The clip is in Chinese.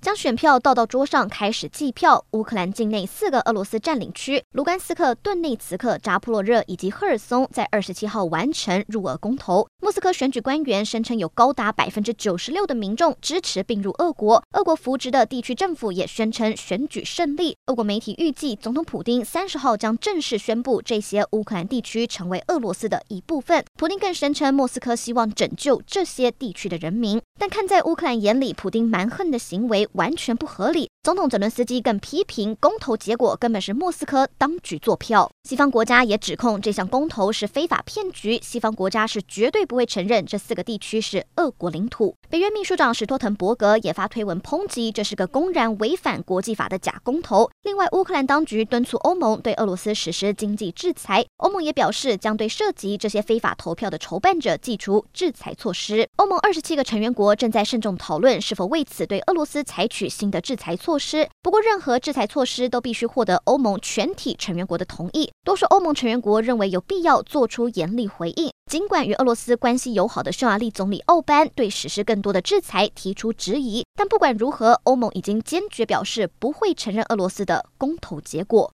将选票倒到桌上，开始计票。乌克兰境内四个俄罗斯占领区——卢甘斯克、顿内茨克、扎波罗热以及赫尔松，在二十七号完成入俄公投。莫斯科选举官员声称，有高达百分之九十六的民众支持并入俄国。俄国扶植的地区政府也宣称选举胜利。俄国媒体预计，总统普丁三十号将正式宣布这些乌克兰地区成为俄罗斯的一部分。普丁更声称，莫斯科希望拯救这些地区的人民。但看在乌克兰眼里，普丁蛮横的行为完全不合理。总统泽伦斯基更批评公投结果根本是莫斯科当局作票。西方国家也指控这项公投是非法骗局。西方国家是绝对不会承认这四个地区是俄国领土。北约秘书长史托滕伯格也发推文抨击这是个公然违反国际法的假公投。另外，乌克兰当局敦促欧盟对俄罗斯实施经济制裁。欧盟也表示将对涉及这些非法投票的筹办者祭出制裁措施。欧盟二十七个成员国正在慎重讨论是否为此对俄罗斯采取新的制裁措措施。不过，任何制裁措施都必须获得欧盟全体成员国的同意。多数欧盟成员国认为有必要做出严厉回应。尽管与俄罗斯关系友好的匈牙利总理奥班对实施更多的制裁提出质疑，但不管如何，欧盟已经坚决表示不会承认俄罗斯的公投结果。